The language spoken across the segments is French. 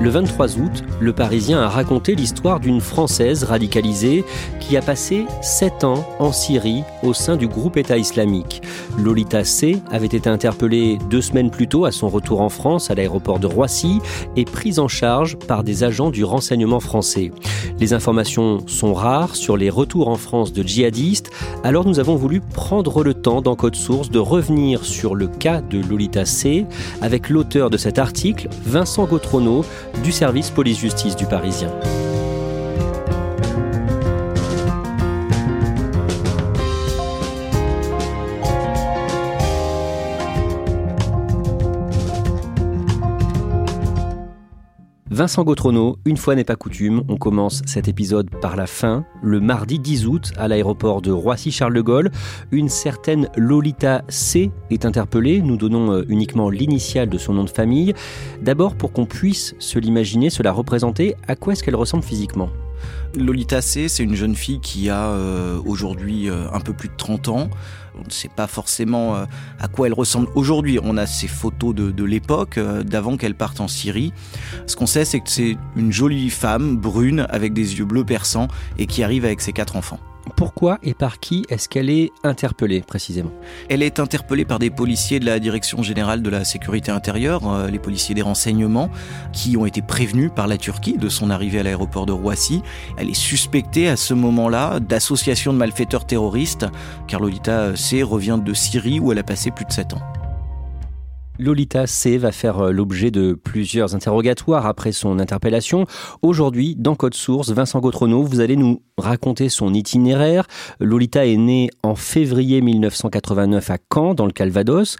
Le 23 août, le Parisien a raconté l'histoire d'une Française radicalisée qui a passé 7 ans en Syrie au sein du groupe État islamique. Lolita C avait été interpellée deux semaines plus tôt à son retour en France à l'aéroport de Roissy et prise en charge par des agents du renseignement français. Les informations sont rares sur les retours en France de djihadistes, alors nous avons voulu prendre le temps dans Code Source de revenir sur le cas de Lolita C avec l'auteur de cet article, Vincent Gautrono, du service police-justice du Parisien. Vincent Gautrono, une fois n'est pas coutume, on commence cet épisode par la fin. Le mardi 10 août, à l'aéroport de Roissy-Charles de Gaulle, une certaine Lolita C est interpellée. Nous donnons euh, uniquement l'initiale de son nom de famille. D'abord, pour qu'on puisse se l'imaginer, se la représenter, à quoi est-ce qu'elle ressemble physiquement? Lolita C, c'est une jeune fille qui a euh, aujourd'hui euh, un peu plus de 30 ans. On ne sait pas forcément euh, à quoi elle ressemble aujourd'hui. On a ses photos de, de l'époque, euh, d'avant qu'elle parte en Syrie. Ce qu'on sait, c'est que c'est une jolie femme brune avec des yeux bleus perçants et qui arrive avec ses quatre enfants. Pourquoi et par qui est-ce qu'elle est interpellée précisément Elle est interpellée par des policiers de la Direction générale de la sécurité intérieure, euh, les policiers des renseignements, qui ont été prévenus par la Turquie de son arrivée à l'aéroport de Roissy. Elle est suspectée à ce moment-là d'association de malfaiteurs terroristes, car Lolita C revient de Syrie où elle a passé plus de 7 ans. Lolita C va faire euh, l'objet de plusieurs interrogatoires après son interpellation. Aujourd'hui, dans Code Source, Vincent Gautrono, vous allez nous raconter son itinéraire. Lolita est née en février 1989 à Caen, dans le Calvados.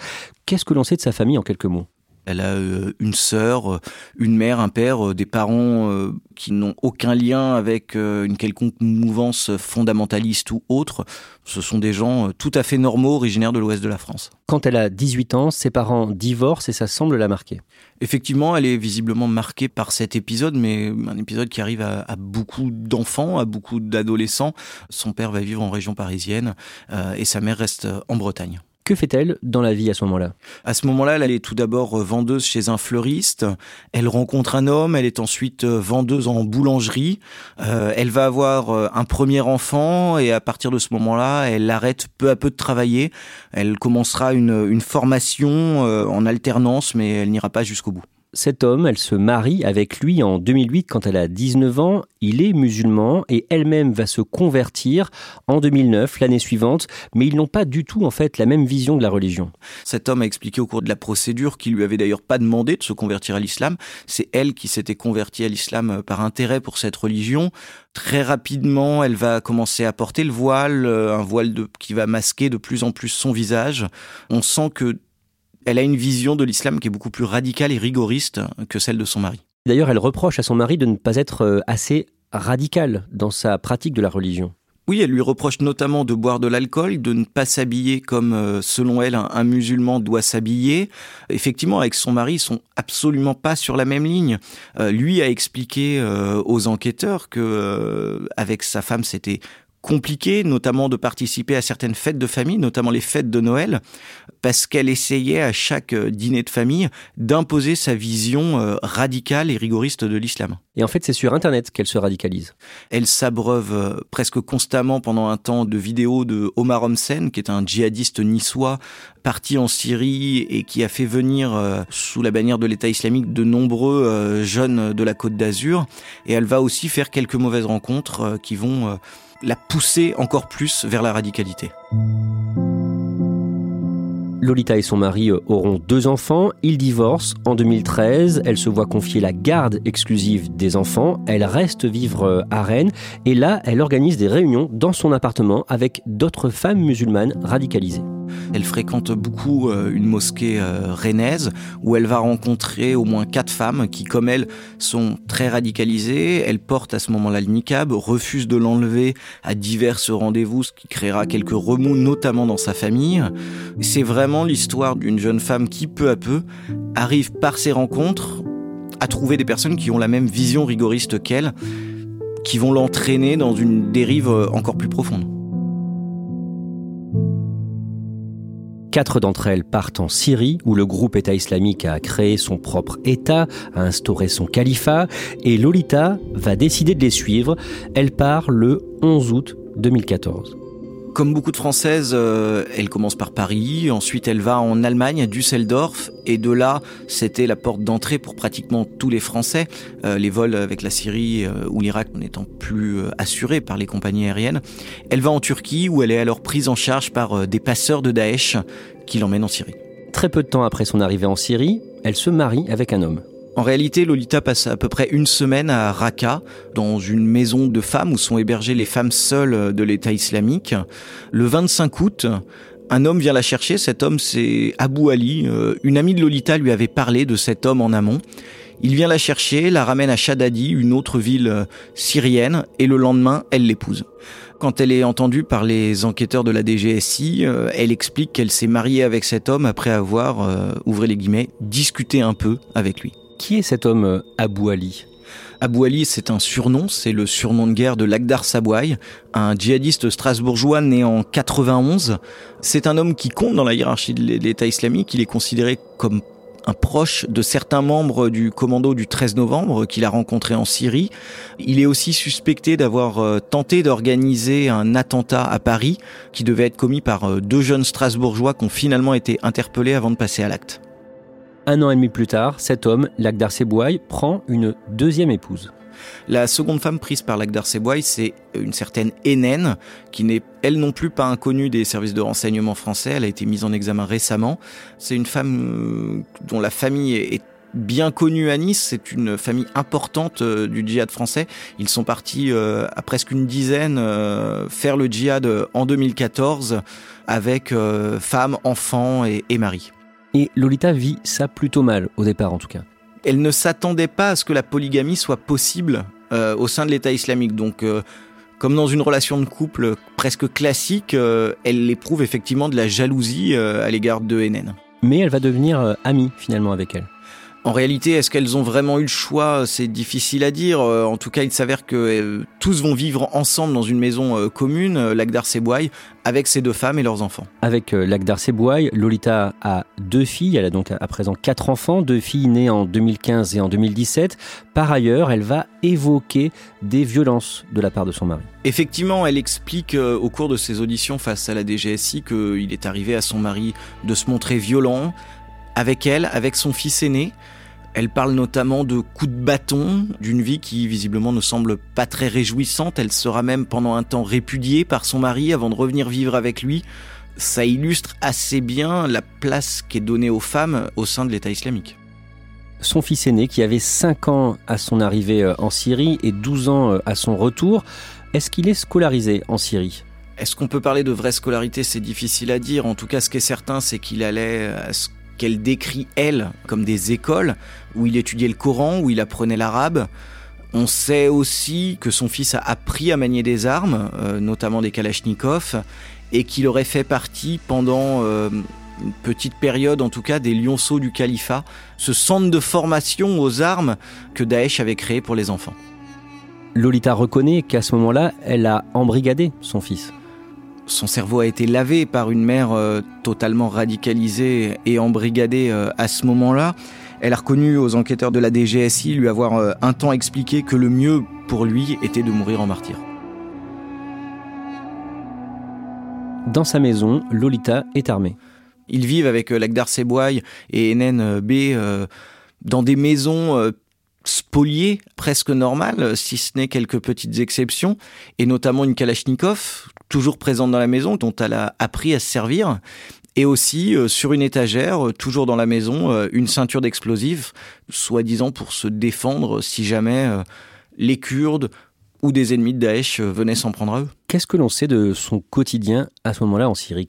Qu'est-ce que l'on sait de sa famille en quelques mots? Elle a euh, une sœur, euh, une mère, un père, des parents qui n'ont aucun lien avec une quelconque mouvance fondamentaliste ou autre. Ce sont des gens tout à fait normaux, originaires de l'ouest de la France. Quand elle a 18 ans, ses parents divorcent et ça semble la marquer. Effectivement, elle est visiblement marquée par cet épisode, mais un épisode qui arrive à, à beaucoup d'enfants, à beaucoup d'adolescents. Son père va vivre en région parisienne euh, et sa mère reste en Bretagne. Que fait-elle dans la vie à ce moment-là À ce moment-là, elle est tout d'abord vendeuse chez un fleuriste. Elle rencontre un homme. Elle est ensuite vendeuse en boulangerie. Euh, elle va avoir euh, un premier enfant et à partir de ce moment-là, elle arrête peu à peu de travailler. Elle commencera une, formation euh, en alternance, mais elle n'ira pas jusqu'au bout. Cet homme, elle se marie avec lui en 2008 quand elle a 19 ans. Il est musulman et elle-même va se convertir en 2009, l'année suivante. Mais ils n'ont pas du tout en fait la même vision de la religion. Cet homme a expliqué au cours de la procédure qu'il lui avait d'ailleurs pas demandé de se convertir à l'islam. C'est elle qui s'était convertie à l'islam par intérêt pour cette religion. Très rapidement, elle va commencer à porter le voile, euh, un voile qui va masquer de plus en plus son visage. On sent que elle a une vision de l'islam qui est beaucoup plus radicale et rigoriste que celle de son mari. D'ailleurs, elle reproche à son mari de ne pas être euh, assez radical dans sa pratique de la religion. Oui, elle lui reproche notamment de boire de l'alcool, de ne pas s'habiller comme, euh, selon elle, un, un musulman doit s'habiller. Effectivement, avec son mari, ils sont absolument pas sur la même ligne. Euh, lui a expliqué euh, aux enquêteurs que, euh, avec sa femme, c'était compliqué, notamment de participer à certaines fêtes de famille, notamment les fêtes de Noël, parce qu'elle essayait à chaque euh, dîner de famille d'imposer sa vision euh, radicale et rigoriste de l'islam. Et en fait, c'est sur Internet qu'elle se radicalise. Elle s'abreuve euh, presque constamment pendant un temps de vidéos de Omar Homsen, qui est un djihadiste niçois parti en Syrie et qui a fait venir sous la bannière de l'État islamique de nombreux jeunes de la Côte d'Azur. Et elle va aussi faire quelques mauvaises rencontres qui vont la pousser encore plus vers la radicalité. Lolita et son mari euh, auront deux enfants. Ils divorcent en 2013. Elle se voit confier la garde exclusive des enfants. Elle reste vivre euh, à Rennes. Et là, elle organise des réunions dans son appartement avec d'autres femmes musulmanes radicalisées. Elle fréquente beaucoup euh, une mosquée euh, rennaise où elle va rencontrer au moins quatre femmes qui, comme elle, sont très radicalisées. Elle porte à ce moment-là le niqab, refuse de l'enlever à divers rendez-vous, ce qui créera quelques remous, notamment dans sa famille. C'est vraiment l'histoire d'une jeune femme qui, peu à peu, arrive par ses rencontres à trouver des personnes qui ont la même vision rigoriste qu'elle, qui vont l'entraîner dans une dérive euh, encore plus profonde. Quatre d'entre elles partent en Syrie, où le groupe État islamique a créé son propre État, a instauré son califat, et Lolita va décider de les suivre. Elle part le 11 août 2014. Comme beaucoup de Françaises, euh, elle commence par Paris, ensuite elle va en Allemagne, à Düsseldorf, et de là, c'était la porte d'entrée pour pratiquement tous les Français, euh, les vols avec la Syrie euh, ou l'Irak n'étant plus assurés par les compagnies aériennes. Elle va en Turquie, où elle est alors prise en charge par des passeurs de Daesh qui l'emmènent en Syrie. Très peu de temps après son arrivée en Syrie, elle se marie avec un homme. En réalité, Lolita passe à peu près une semaine à Raqqa, dans une maison de femmes où sont hébergées les femmes seules de l'État islamique. Le 25 août, un homme vient la chercher. Cet homme, c'est Abou Ali. Euh, une amie de Lolita lui avait parlé de cet homme en amont. Il vient la chercher, la ramène à Shadadi, une autre ville euh, syrienne, et le lendemain, elle l'épouse. Quand elle est entendue par les enquêteurs de la DGSI, euh, elle explique qu'elle s'est mariée avec cet homme après avoir, ouvrez les guillemets, discuté un peu avec lui. Qui est cet homme euh, Abou Ali? Abou Ali, c'est un surnom, c'est le surnom de guerre de Lagdar Sabouai, un djihadiste strasbourgeois né en 91. C'est un homme qui compte dans la hiérarchie de l'État islamique, il est considéré comme un proche de certains membres du commando du 13 novembre qu'il a rencontré en Syrie. Il est aussi suspecté d'avoir euh, tenté d'organiser un attentat à Paris qui devait être commis par euh, deux jeunes strasbourgeois qui ont finalement été interpellés avant de passer à l'acte. Un an et demi plus tard, cet homme, Lagdar Sebouaï, prend une deuxième épouse. La seconde femme prise par Lagdar Sebouaï, c'est une certaine Hénène, qui n'est elle non plus pas inconnue des services de renseignement français. Elle a été mise en examen récemment. C'est une femme euh, dont la famille est bien connue à Nice. C'est une famille importante euh, du djihad français. Ils sont partis euh, à presque une dizaine faire le djihad en 2014 avec femmes, enfants et, maris. Et Lolita vit ça plutôt mal, au départ en tout cas. Elle ne s'attendait pas à ce que la polygamie soit possible euh, au sein de l'État islamique. Donc, euh, comme dans une relation de couple presque classique, euh, elle éprouve effectivement de la jalousie à l'égard de Hénène. Mais elle va devenir amie finalement avec elle. En réalité, est-ce qu'elles ont vraiment eu le choix? C'est difficile à dire. Euh, en tout cas, il s'avère que euh, tous vont vivre ensemble dans une maison euh, commune, Lagdar Sebouaï, avec ses deux femmes et leurs enfants. Avec Lagdar Sebouaï, Lolita a deux filles. Elle a donc à présent quatre enfants, deux filles nées en 2015 et en 2017. Par ailleurs, elle va évoquer des violences de la part de son mari. Effectivement, elle explique au cours de ses auditions face à la DGSI qu'il est arrivé à son mari de se montrer violent avec elle, avec son fils aîné. Elle parle notamment de coups de bâton, d'une vie qui visiblement ne semble pas très réjouissante. Elle sera même pendant un temps répudiée par son mari avant de revenir vivre avec lui. Ça illustre assez bien la place qui est donnée aux femmes au sein de l'État islamique. Son fils aîné, qui avait 5 ans à son arrivée euh, en Syrie et 12 ans euh, à son retour, est-ce qu'il est scolarisé en Syrie? Est-ce qu'on peut parler de vraie scolarité? C'est difficile à dire. En tout cas, ce qui est certain, c'est qu'il allait à ce qu'elle décrit, elle, comme des écoles où il étudiait le Coran, où il apprenait l'arabe. On sait aussi que son fils a appris à manier des armes, euh, notamment des kalachnikovs, et qu'il aurait fait partie pendant euh, une petite période, en tout cas, des lionceaux du califat, ce centre de formation aux armes que Daesh avait créé pour les enfants. Lolita reconnaît qu'à ce moment-là, elle a embrigadé son fils. Son cerveau a été lavé par une mère euh, totalement radicalisée et embrigadée euh, à ce moment-là. Elle a reconnu aux enquêteurs de la DGSI lui avoir euh, un temps expliqué que le mieux pour lui était de mourir en martyr. Dans sa maison, Lolita est armée. Ils vivent avec Lagdar Seboy et Enen B dans des maisons spoliées, presque normales, si ce n'est quelques petites exceptions, et notamment une Kalachnikov, toujours présente dans la maison, dont elle a appris à se servir. Et aussi, euh, sur une étagère, euh, toujours dans la maison, euh, une ceinture d'explosifs, soi-disant pour se défendre si jamais les Kurdes ou des ennemis de Daesh venaient s'en prendre à eux. Qu'est-ce que l'on sait de son quotidien à ce moment-là en Syrie?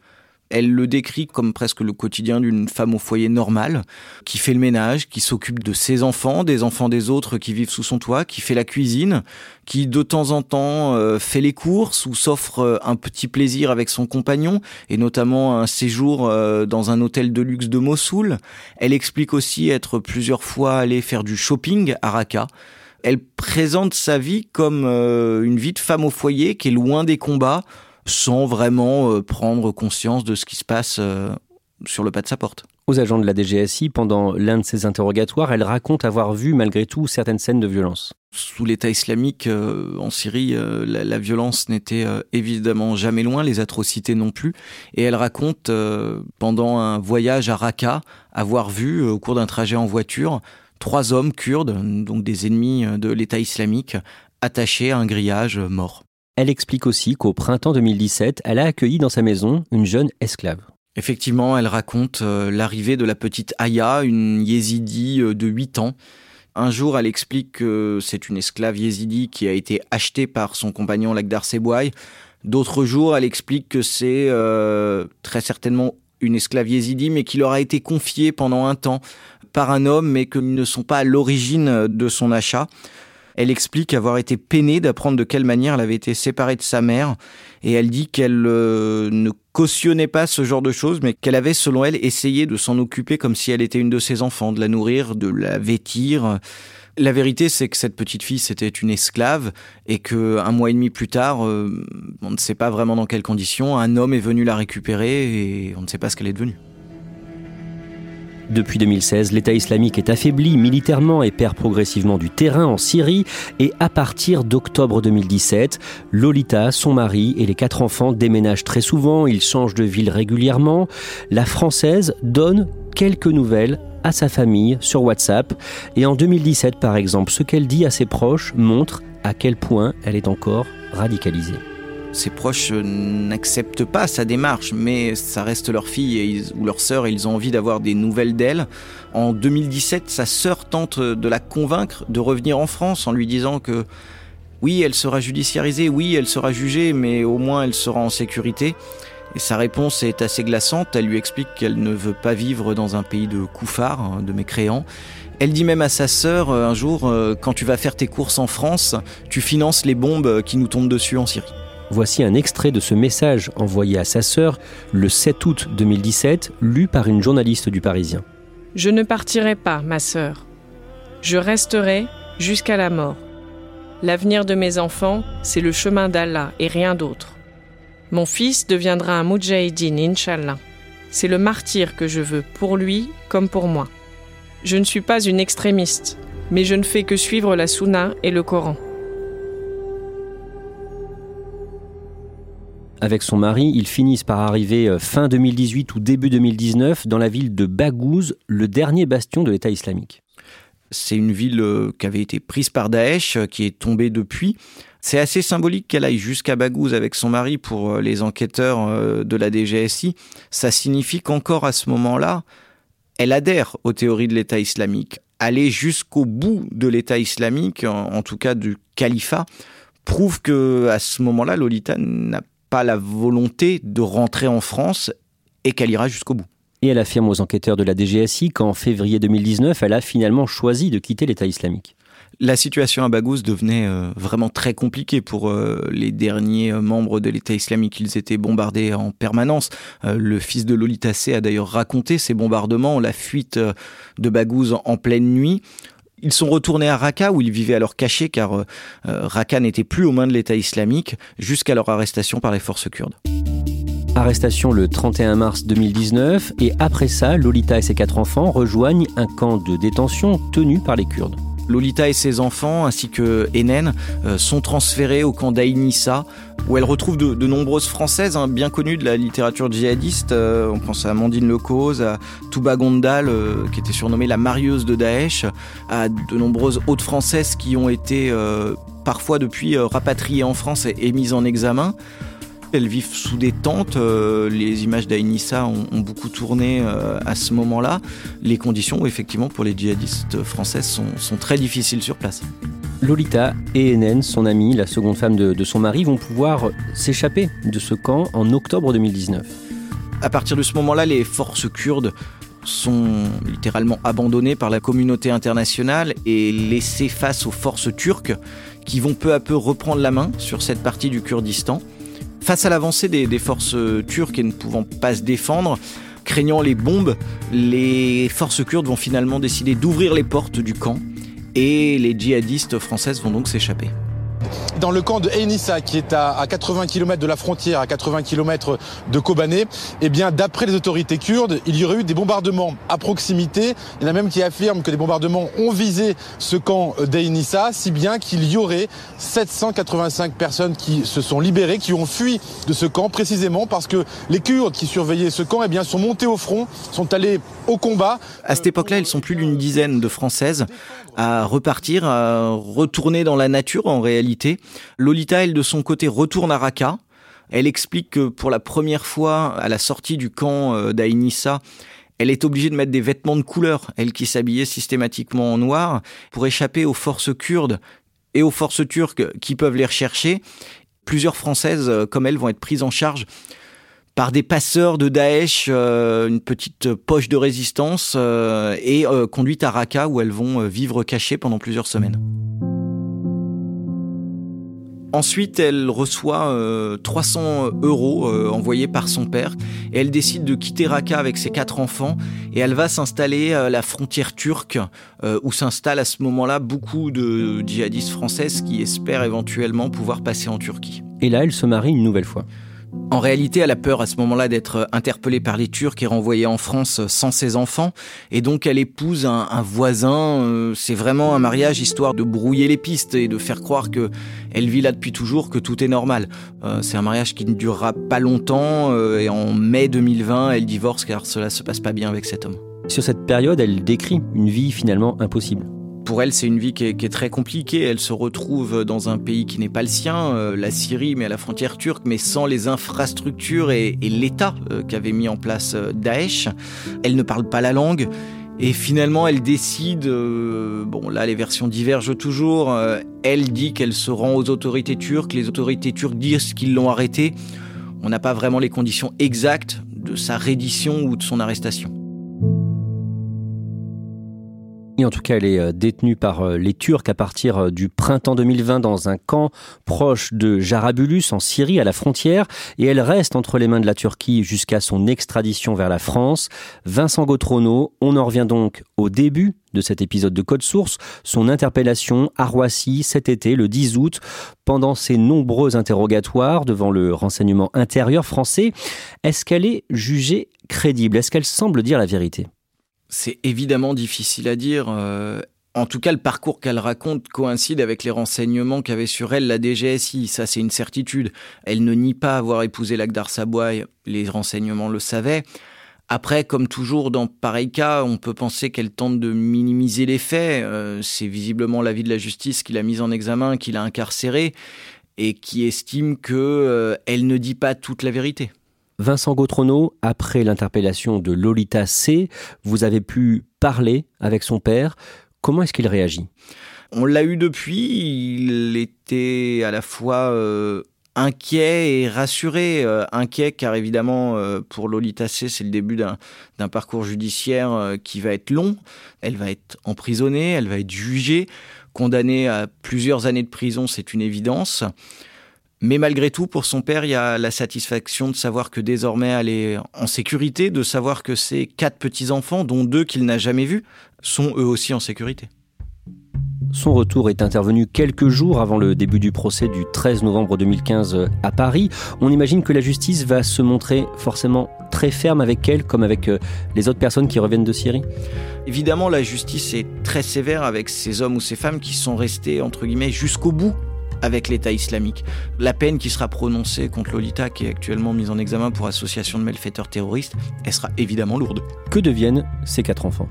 Elle le décrit comme presque le quotidien d'une femme au foyer normal, qui fait le ménage, qui s'occupe de ses enfants, des enfants des autres qui vivent sous son toit, qui fait la cuisine, qui de temps en temps euh, fait les courses ou s'offre euh, un petit plaisir avec son compagnon, et notamment un séjour euh, dans un hôtel de luxe de Mossoul. Elle explique aussi être plusieurs fois allée faire du shopping à Raqqa. Elle présente sa vie comme une vie de femme au foyer qui est loin des combats, sans vraiment euh, prendre conscience de ce qui se passe euh, sur le pas de sa porte. Aux agents de la DGSI, pendant l'un de ses interrogatoires, elle raconte avoir vu malgré tout certaines scènes de violence. Sous l'État islamique euh, en Syrie, la, violence n'était évidemment jamais loin, les atrocités non plus. Et elle raconte, pendant un voyage à Raqqa, avoir vu, au cours d'un trajet en voiture, trois hommes kurdes, donc des ennemis de l'État islamique, attachés à un grillage morts. Elle explique aussi qu'au printemps 2017, elle a accueilli dans sa maison une jeune esclave. Effectivement, elle raconte euh, l'arrivée de la petite Aya, une yézidi euh, de 8 ans. Un jour, elle explique que c'est une esclave yézidi qui a été achetée par son compagnon Lagdar Sebouaï. D'autres jours, elle explique que c'est euh, très certainement une esclave yézidi, mais qui leur a été confiée pendant un temps par un homme, mais qu'ils ne sont pas à l'origine de son achat. Elle explique avoir été peinée d'apprendre de quelle manière elle avait été séparée de sa mère. Et elle dit qu'elle euh, ne cautionnait pas ce genre de choses, mais qu'elle avait, selon elle, essayé de s'en occuper comme si elle était une de ses enfants, de la nourrir, de la vêtir. La vérité, c'est que cette petite fille, c'était une esclave et que un mois et demi plus tard, euh, on ne sait pas vraiment dans quelles conditions, un homme est venu la récupérer et on ne sait pas ce qu'elle est devenue. Depuis 2016, l'État islamique est affaibli militairement et perd progressivement du terrain en Syrie. Et à partir d'octobre 2017, Lolita, son mari et les quatre enfants déménagent très souvent, ils changent de ville régulièrement. La Française donne quelques nouvelles à sa famille sur WhatsApp. Et en 2017, par exemple, ce qu'elle dit à ses proches montre à quel point elle est encore radicalisée ses proches n'acceptent pas sa démarche, mais ça reste leur fille ou leur sœur et ils ont envie d'avoir des nouvelles d'elle. En 2017, sa sœur tente de la convaincre de revenir en France en lui disant que oui, elle sera judiciarisée, oui, elle sera jugée, mais au moins elle sera en sécurité. Et sa réponse est assez glaçante. Elle lui explique qu'elle ne veut pas vivre dans un pays de couffards, hein, de mécréants. Elle dit même à sa sœur euh, un jour, euh, quand tu vas faire tes courses en France, tu finances les bombes qui nous tombent dessus en Syrie. Voici un extrait de ce message envoyé à sa sœur le 7 août 2017, lu par une journaliste du Parisien. Je ne partirai pas, ma sœur. Je resterai jusqu'à la mort. L'avenir de mes enfants, c'est le chemin d'Allah et rien d'autre. Mon fils deviendra un Mujahideen, Inch'Allah. C'est le martyr que je veux, pour lui comme pour moi. Je ne suis pas une extrémiste, mais je ne fais que suivre la Sunna et le Coran. Avec son mari, ils finissent par arriver euh, fin 2018 ou début 2019 dans la ville de Baghouz, le dernier bastion de l'État islamique. C'est une ville euh, qui avait été prise par Daesh, euh, qui est tombée depuis. C'est assez symbolique qu'elle aille jusqu'à Baghouz avec son mari pour les enquêteurs de la DGSI. Ça signifie qu'encore à ce moment-là, elle adhère aux théories de l'État islamique. Aller jusqu'au bout de l'État islamique, en tout cas du califat, prouve que à ce moment-là, Lolita n'a pas la volonté de rentrer en France et qu'elle ira jusqu'au bout. Et elle affirme aux enquêteurs de la DGSI qu'en février 2019, elle a finalement choisi de quitter l'État islamique. La situation à Baghouz devenait euh, vraiment très compliquée pour euh, les derniers euh, membres de l'État islamique. Ils étaient bombardés en permanence. le fils de Lolita C a d'ailleurs raconté ces bombardements, la fuite de Baghouz en pleine nuit. Ils sont retournés à Raqqa où ils vivaient alors cachés car euh, Raqqa n'était plus aux mains de l'État islamique jusqu'à leur arrestation par les forces kurdes. Arrestation le 31 mars 2019 et après ça, Lolita et ses quatre enfants rejoignent un camp de détention tenu par les Kurdes. Lolita et ses enfants, ainsi que Enen, euh, sont transférés au camp d'Aïnissa, où elle retrouve de, nombreuses Françaises hein, bien connues de la littérature djihadiste. Euh, on pense à Amandine Lecause, à Touba Gondal, euh, qui était surnommée la marieuse de Daesh, à de nombreuses autres Françaises qui ont été parfois depuis rapatriées en France et mises en examen. Elles vivent sous des tentes. Euh, les images d'Aïnissa ont, beaucoup tourné euh, à ce moment-là. Les conditions, effectivement, pour les djihadistes françaises sont, très difficiles sur place. Lolita et Enen, son amie, la seconde femme de, son mari, vont pouvoir s'échapper de ce camp en octobre 2019. À partir de ce moment-là, les forces kurdes sont littéralement abandonnées par la communauté internationale et laissées face aux forces turques qui vont peu à peu reprendre la main sur cette partie du Kurdistan. Face à l'avancée des, forces turques et ne pouvant pas se défendre, craignant les bombes, les forces kurdes vont finalement décider d'ouvrir les portes du camp et les djihadistes françaises vont donc s'échapper dans le camp de Enissa, qui est à, 80 km de la frontière, à 80 km de Kobané, eh bien, d'après les autorités kurdes, il y aurait eu des bombardements à proximité. Il y en a même qui affirment que des bombardements ont visé ce camp d'Enissa, si bien qu'il y aurait 785 personnes qui se sont libérées, qui ont fui de ce camp, précisément parce que les Kurdes qui surveillaient ce camp, eh bien, sont montés au front, sont allés au combat. À cette époque-là, ils sont plus d'une dizaine de Françaises à repartir, à retourner dans la nature en réalité. Lolita, elle, de son côté, retourne à Raqqa. Elle explique que pour la première fois, à la sortie du camp euh, d'Aïnissa, elle est obligée de mettre des vêtements de couleur, elle qui s'habillait systématiquement en noir, pour échapper aux forces kurdes et aux forces turques qui peuvent les rechercher. Plusieurs Françaises, euh, comme elle, vont être prises en charge par des passeurs de Daesh, euh, une petite poche de résistance, et conduites à Raqqa où elles vont vivre cachées pendant plusieurs semaines. Ensuite, elle reçoit 300 euros envoyés par son père et elle décide de quitter Raqqa avec ses quatre enfants et elle va s'installer à la frontière turque où s'installent à ce moment-là beaucoup de djihadistes françaises qui espèrent éventuellement pouvoir passer en Turquie. Et là, elle se marie une nouvelle fois. En réalité, elle a peur à ce moment-là d'être interpellée par les Turcs et renvoyée en France sans ses enfants. Et donc, elle épouse un, voisin. Euh, c'est vraiment un mariage histoire de brouiller les pistes et de faire croire que elle vit là depuis toujours, que tout est normal. Euh, c'est un mariage qui ne durera pas longtemps. Euh, et en mai 2020, elle divorce car cela se passe pas bien avec cet homme. Sur cette période, elle décrit une vie finalement impossible pour elle, c'est une vie qui est, très compliquée. Elle se retrouve dans un pays qui n'est pas le sien, euh, la Syrie, mais à la frontière turque, mais sans les infrastructures et, l'État euh, qu'avait mis en place euh, Daesh. Elle ne parle pas la langue. Et finalement, elle décide, bon là les versions divergent toujours, elle dit qu'elle se rend aux autorités turques, les autorités turques disent qu'ils l'ont arrêtée. On n'a pas vraiment les conditions exactes de sa reddition ou de son arrestation en tout cas, elle est euh, détenue par euh, les Turcs à partir euh, du printemps 2020 dans un camp proche de Jarabulus en Syrie, à la frontière, et elle reste entre les mains de la Turquie jusqu'à son extradition vers la France. Vincent Gautrono, on en revient donc au début de cet épisode de Code Source, son interpellation à Roissy cet été, le 10 août, pendant ses nombreux interrogatoires devant le renseignement intérieur français. Est-ce qu'elle est jugée crédible? Est-ce qu'elle semble dire la vérité? C'est évidemment difficile à dire. Euh, en tout cas, le parcours qu'elle raconte coïncide avec les renseignements qu'avait sur elle la DGSI. Ça, c'est une certitude. Elle ne nie pas avoir épousé l'Agdar Sabouaï. Les renseignements le savaient. Après, comme toujours dans pareil cas, on peut penser qu'elle tente de minimiser les faits. Euh, c'est visiblement l'avis de la justice qui l'a mise en examen, qui l'a incarcérée et qui estime que euh, elle ne dit pas toute la vérité. Vincent Gautrono, après l'interpellation de Lolita C, vous avez pu parler avec son père. Comment est-ce qu'il réagit? On l'a eu depuis. Il était à la fois euh, inquiet et rassuré. Euh, inquiet car évidemment euh, pour Lolita C, c'est le début d'un parcours judiciaire qui va être long. Elle va être emprisonnée, elle va être jugée, condamnée à plusieurs années de prison, c'est une évidence. Mais malgré tout, pour son père, il y a la satisfaction de savoir que désormais elle est en sécurité, de savoir que ses quatre petits-enfants, dont deux qu'il n'a jamais vus, sont eux aussi en sécurité. Son retour est intervenu quelques jours avant le début du procès du 13 novembre 2015 à Paris. On imagine que la justice va se montrer forcément très ferme avec elle, comme avec euh, les autres personnes qui reviennent de Syrie Évidemment, la justice est très sévère avec ces hommes ou ces femmes qui sont restés, entre guillemets, jusqu'au bout avec l'État islamique. La peine qui sera prononcée contre Lolita, qui est actuellement mise en examen pour association de malfaiteurs terroristes, elle sera évidemment lourde. Que deviennent ces quatre enfants?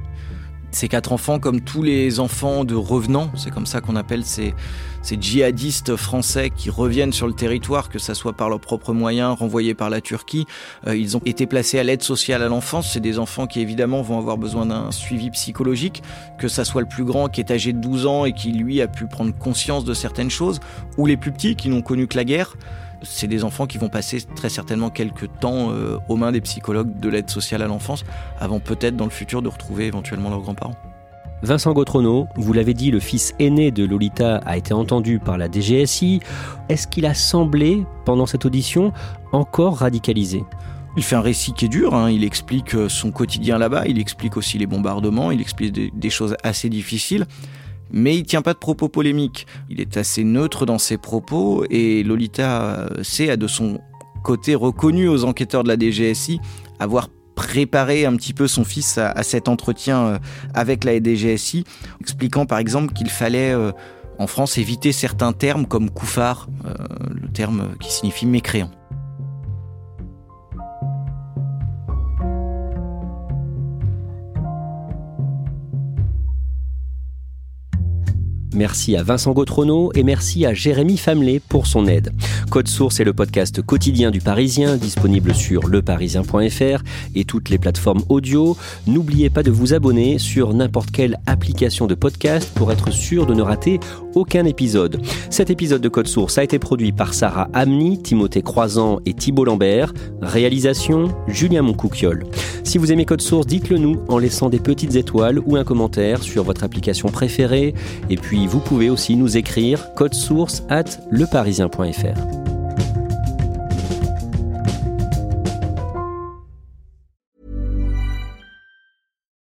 Ces quatre enfants, comme tous les enfants de revenants, c'est comme ça qu'on appelle ces, djihadistes français qui reviennent sur le territoire, que ce soit par leurs propres moyens, renvoyés par la Turquie. Euh, ils ont été placés à l'aide sociale à l'enfance. C'est des enfants qui évidemment vont avoir besoin d'un suivi psychologique, que ça soit le plus grand qui est âgé de 12 ans et qui lui a pu prendre conscience de certaines choses, ou les plus petits qui n'ont connu que la guerre c'est des enfants qui vont passer très certainement quelques temps euh, aux mains des psychologues de l'aide sociale à l'enfance, avant peut-être dans le futur de retrouver éventuellement leurs grands-parents. Vincent Gautrono, vous l'avez dit, le fils aîné de Lolita a été entendu par la DGSI. Est-ce qu'il a semblé, pendant cette audition, encore radicalisé? Il fait un récit qui est dur, hein. il explique euh, son quotidien là-bas, il explique aussi les bombardements, il explique des choses assez difficiles mais il tient pas de propos polémiques. Il est assez neutre dans ses propos et Lolita C a de son côté reconnu aux enquêteurs de la DGSI avoir préparé un petit peu son fils à, cet entretien euh, avec la DGSI, expliquant par exemple qu'il fallait euh, en France éviter certains termes comme couffard, euh, le terme qui signifie mécréant. Merci à Vincent Gautrono et merci à Jérémy Famelet pour son aide. Code Source est le podcast quotidien du Parisien, disponible sur leparisien.fr et toutes les plateformes audio. N'oubliez pas de vous abonner sur n'importe quelle application de podcast pour être sûr de ne rater aucun épisode. Cet épisode de Code Source a été produit par Sarah Amni, Timothée Croisant et Thibault Lambert. Réalisation Julien Moncouquiol. Si vous aimez Code Source, dites-le nous en laissant des petites étoiles ou un commentaire sur votre application préférée. Et puis vous pouvez aussi nous écrire code source at leparisien.fr.